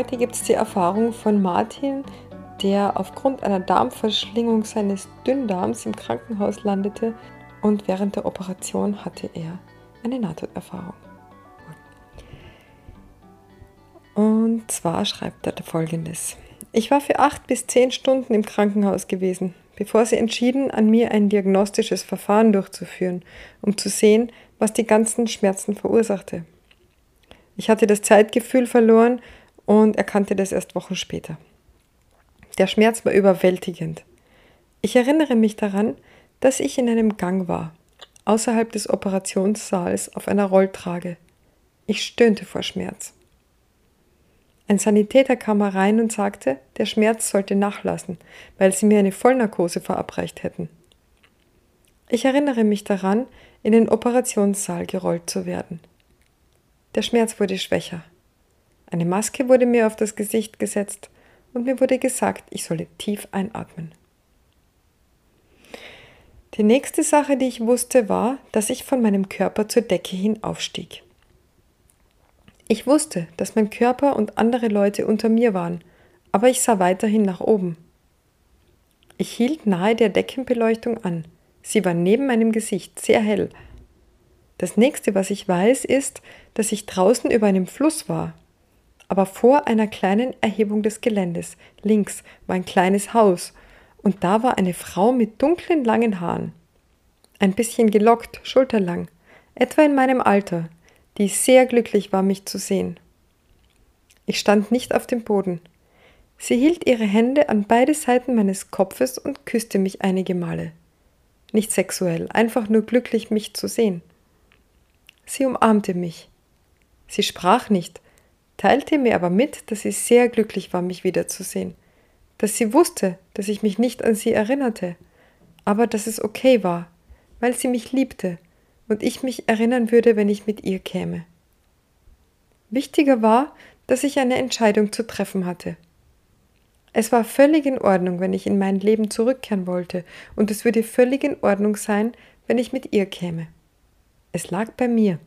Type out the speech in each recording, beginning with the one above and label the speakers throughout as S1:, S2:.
S1: Heute gibt es die Erfahrung von Martin, der aufgrund einer Darmverschlingung seines Dünndarms im Krankenhaus landete und während der Operation hatte er eine Nahtoderfahrung. Und zwar schreibt er folgendes. Ich war für acht bis zehn Stunden im Krankenhaus gewesen, bevor sie entschieden, an mir ein diagnostisches Verfahren durchzuführen, um zu sehen, was die ganzen Schmerzen verursachte. Ich hatte das Zeitgefühl verloren und erkannte das erst Wochen später. Der Schmerz war überwältigend. Ich erinnere mich daran, dass ich in einem Gang war, außerhalb des Operationssaals auf einer Rolltrage. Ich stöhnte vor Schmerz. Ein Sanitäter kam herein und sagte, der Schmerz sollte nachlassen, weil sie mir eine Vollnarkose verabreicht hätten. Ich erinnere mich daran, in den Operationssaal gerollt zu werden. Der Schmerz wurde schwächer. Eine Maske wurde mir auf das Gesicht gesetzt und mir wurde gesagt, ich solle tief einatmen. Die nächste Sache, die ich wusste, war, dass ich von meinem Körper zur Decke hin aufstieg. Ich wusste, dass mein Körper und andere Leute unter mir waren, aber ich sah weiterhin nach oben. Ich hielt nahe der Deckenbeleuchtung an. Sie war neben meinem Gesicht, sehr hell. Das nächste, was ich weiß, ist, dass ich draußen über einem Fluss war. Aber vor einer kleinen Erhebung des Geländes, links, war ein kleines Haus und da war eine Frau mit dunklen langen Haaren, ein bisschen gelockt, schulterlang, etwa in meinem Alter, die sehr glücklich war, mich zu sehen. Ich stand nicht auf dem Boden. Sie hielt ihre Hände an beide Seiten meines Kopfes und küsste mich einige Male. Nicht sexuell, einfach nur glücklich, mich zu sehen. Sie umarmte mich. Sie sprach nicht, teilte mir aber mit, dass sie sehr glücklich war, mich wiederzusehen dass sie wusste, dass ich mich nicht an sie erinnerte, aber dass es okay war, weil sie mich liebte und ich mich erinnern würde, wenn ich mit ihr käme. Wichtiger war, dass ich eine Entscheidung zu treffen hatte. Es war völlig in Ordnung, wenn ich in mein Leben zurückkehren wollte, und es würde völlig in Ordnung sein, wenn ich mit ihr käme. Es lag bei mir.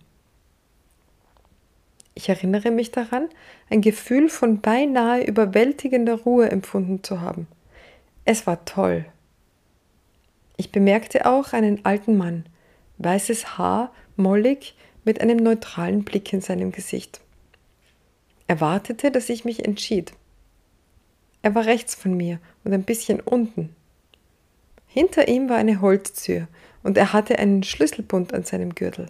S1: Ich erinnere mich daran, ein Gefühl von beinahe überwältigender Ruhe empfunden zu haben. Es war toll. Ich bemerkte auch einen alten Mann, weißes Haar, mollig, mit einem neutralen Blick in seinem Gesicht. Er wartete, dass ich mich entschied. Er war rechts von mir und ein bisschen unten. Hinter ihm war eine Holztür und er hatte einen Schlüsselbund an seinem Gürtel.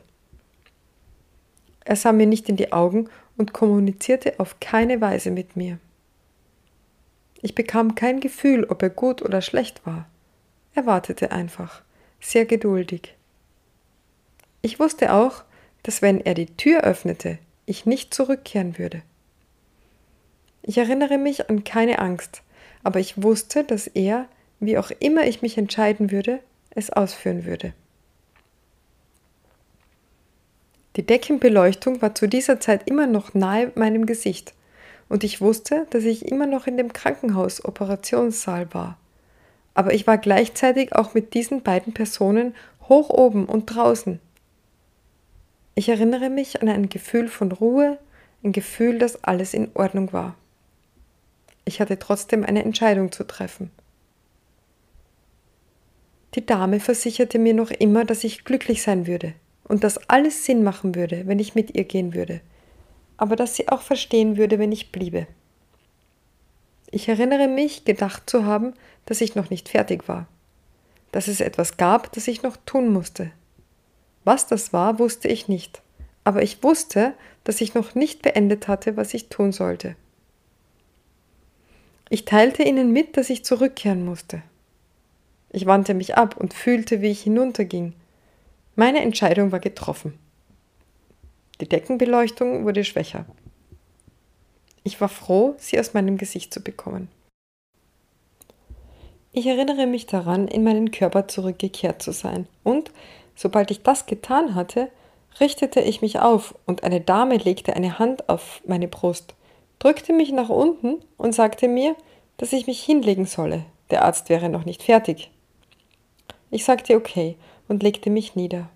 S1: Er sah mir nicht in die Augen und kommunizierte auf keine Weise mit mir. Ich bekam kein Gefühl, ob er gut oder schlecht war. Er wartete einfach, sehr geduldig. Ich wusste auch, dass wenn er die Tür öffnete, ich nicht zurückkehren würde. Ich erinnere mich an keine Angst, aber ich wusste, dass er, wie auch immer ich mich entscheiden würde, es ausführen würde. Die Deckenbeleuchtung war zu dieser Zeit immer noch nahe meinem Gesicht und ich wusste, dass ich immer noch in dem Krankenhaus-Operationssaal war. Aber ich war gleichzeitig auch mit diesen beiden Personen hoch oben und draußen. Ich erinnere mich an ein Gefühl von Ruhe, ein Gefühl, dass alles in Ordnung war. Ich hatte trotzdem eine Entscheidung zu treffen. Die Dame versicherte mir noch immer, dass ich glücklich sein würde, und dass alles Sinn machen würde, wenn ich mit ihr gehen würde, aber dass sie auch verstehen würde, wenn ich bliebe. Ich erinnere mich, gedacht zu haben, dass ich noch nicht fertig war, dass es etwas gab, das ich noch tun musste. Was das war, wusste ich nicht, aber ich wusste, dass ich noch nicht beendet hatte, was ich tun sollte. Ich teilte ihnen mit, dass ich zurückkehren musste. Ich wandte mich ab und fühlte, wie ich hinunterging. Meine Entscheidung war getroffen. Die Deckenbeleuchtung wurde schwächer. Ich war froh, sie aus meinem Gesicht zu bekommen. Ich erinnere mich daran, in meinen Körper zurückgekehrt zu sein, und, sobald ich das getan hatte, richtete ich mich auf und eine Dame legte eine Hand auf meine Brust, drückte mich nach unten und sagte mir, dass ich mich hinlegen solle, der Arzt wäre noch nicht fertig. Ich sagte okay und legte mich nieder.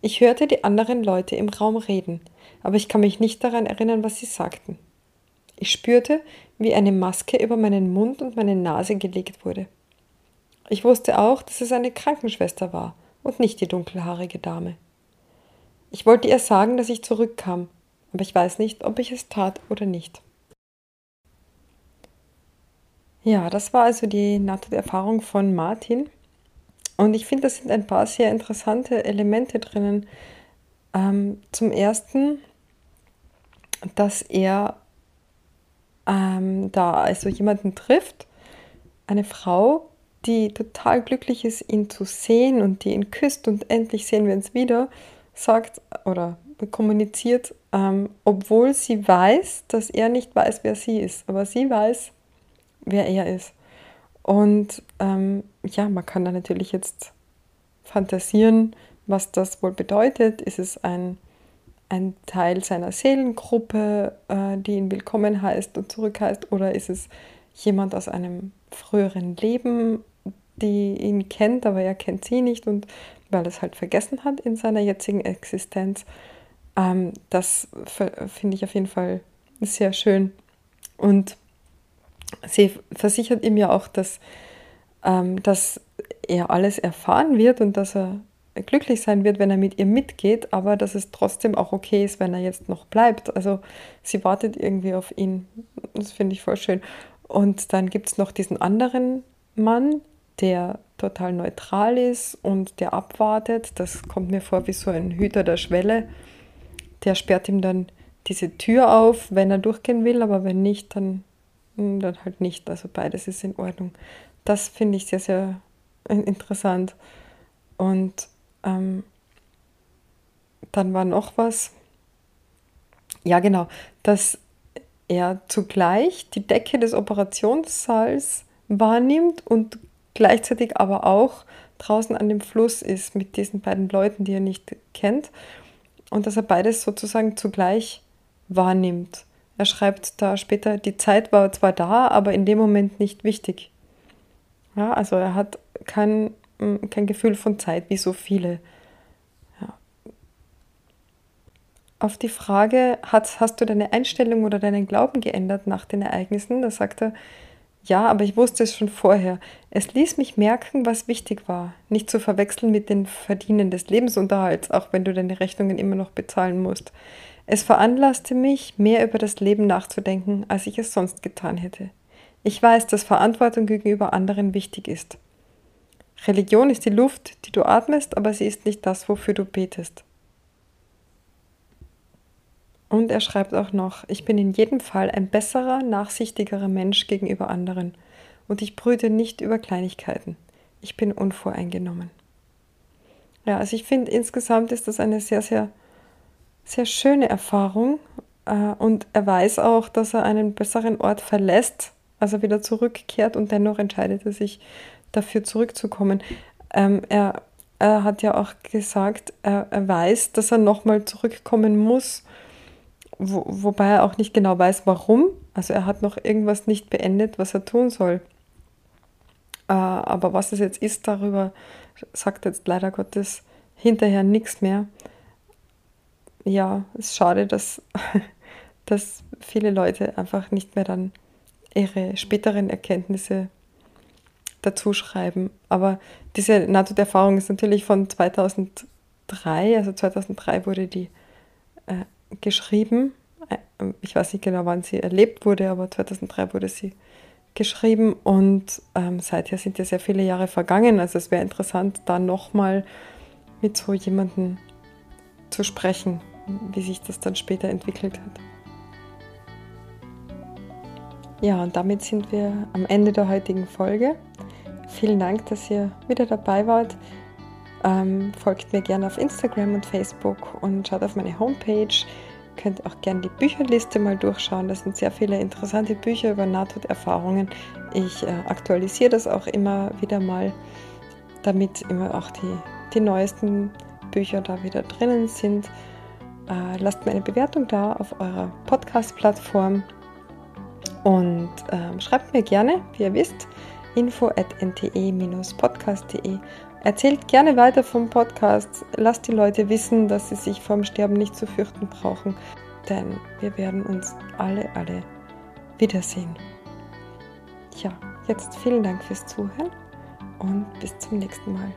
S1: Ich hörte die anderen Leute im Raum reden, aber ich kann mich nicht daran erinnern, was sie sagten. Ich spürte, wie eine Maske über meinen Mund und meine Nase gelegt wurde. Ich wusste auch, dass es eine Krankenschwester war und nicht die dunkelhaarige Dame. Ich wollte ihr sagen, dass ich zurückkam, aber ich weiß nicht, ob ich es tat oder nicht. Ja, das war also die Nahtoderfahrung von Martin. Und ich finde, da sind ein paar sehr interessante Elemente drinnen. Ähm, zum ersten, dass er ähm, da also jemanden trifft, eine Frau, die total glücklich ist, ihn zu sehen und die ihn küsst und endlich sehen wir uns wieder, sagt oder kommuniziert, ähm, obwohl sie weiß, dass er nicht weiß, wer sie ist, aber sie weiß, wer er ist. Und ähm, ja, man kann da natürlich jetzt fantasieren, was das wohl bedeutet. Ist es ein ein Teil seiner Seelengruppe, äh, die ihn willkommen heißt und zurück heißt, oder ist es jemand aus einem früheren Leben, die ihn kennt, aber er kennt sie nicht und weil es halt vergessen hat in seiner jetzigen Existenz. Ähm, das finde ich auf jeden Fall sehr schön. Und sie versichert ihm ja auch, dass, ähm, dass er alles erfahren wird und dass er glücklich sein wird, wenn er mit ihr mitgeht, aber dass es trotzdem auch okay ist, wenn er jetzt noch bleibt. Also sie wartet irgendwie auf ihn. Das finde ich voll schön. Und dann gibt es noch diesen anderen Mann, der total neutral ist und der abwartet. Das kommt mir vor wie so ein Hüter der Schwelle. Der sperrt ihm dann diese Tür auf, wenn er durchgehen will, aber wenn nicht, dann, hm, dann halt nicht. Also beides ist in Ordnung. Das finde ich sehr, sehr interessant. Und ähm, dann war noch was. Ja, genau, dass er zugleich die Decke des Operationssaals wahrnimmt und gleichzeitig aber auch draußen an dem Fluss ist mit diesen beiden Leuten, die er nicht kennt. Und dass er beides sozusagen zugleich wahrnimmt. Er schreibt da später, die Zeit war zwar da, aber in dem Moment nicht wichtig. Ja, also er hat kein Mm, kein Gefühl von Zeit wie so viele. Ja. Auf die Frage, hast, hast du deine Einstellung oder deinen Glauben geändert nach den Ereignissen? Da sagt er, ja, aber ich wusste es schon vorher. Es ließ mich merken, was wichtig war. Nicht zu verwechseln mit den Verdienen des Lebensunterhalts, auch wenn du deine Rechnungen immer noch bezahlen musst. Es veranlasste mich, mehr über das Leben nachzudenken, als ich es sonst getan hätte. Ich weiß, dass Verantwortung gegenüber anderen wichtig ist. Religion ist die Luft, die du atmest, aber sie ist nicht das, wofür du betest. Und er schreibt auch noch, ich bin in jedem Fall ein besserer, nachsichtigerer Mensch gegenüber anderen und ich brüte nicht über Kleinigkeiten. Ich bin unvoreingenommen. Ja, also ich finde insgesamt ist das eine sehr, sehr, sehr schöne Erfahrung äh, und er weiß auch, dass er einen besseren Ort verlässt, also wieder zurückkehrt und dennoch entscheidet er sich dafür zurückzukommen. Ähm, er, er hat ja auch gesagt, er, er weiß, dass er nochmal zurückkommen muss, wo, wobei er auch nicht genau weiß, warum. Also er hat noch irgendwas nicht beendet, was er tun soll. Äh, aber was es jetzt ist, darüber sagt jetzt leider Gottes hinterher nichts mehr. Ja, es ist schade, dass, dass viele Leute einfach nicht mehr dann ihre späteren Erkenntnisse dazu schreiben. Aber diese Nahtoderfahrung ist natürlich von 2003, also 2003 wurde die äh, geschrieben. Äh, ich weiß nicht genau, wann sie erlebt wurde, aber 2003 wurde sie geschrieben und ähm, seither sind ja sehr viele Jahre vergangen. Also es wäre interessant, da nochmal mit so jemandem zu sprechen, wie sich das dann später entwickelt hat. Ja, und damit sind wir am Ende der heutigen Folge. vielen Dank, dass ihr wieder dabei wart. Ähm, folgt mir gerne auf Instagram und Facebook und schaut auf meine Homepage. Könnt auch gerne die Bücherliste mal durchschauen. Da sind sehr viele interessante Bücher über Nahtoderfahrungen. Ich äh, aktualisiere das auch immer wieder mal, damit immer auch die, die neuesten Bücher da wieder drinnen sind. Äh, lasst mir eine Bewertung da auf eurer Podcast-Plattform und äh, schreibt mir gerne, wie ihr wisst, info at nte-podcast.de. Erzählt gerne weiter vom Podcast. Lasst die Leute wissen, dass sie sich vom Sterben nicht zu fürchten brauchen, denn wir werden uns alle, alle wiedersehen. Ja, jetzt vielen Dank fürs Zuhören und bis zum nächsten Mal.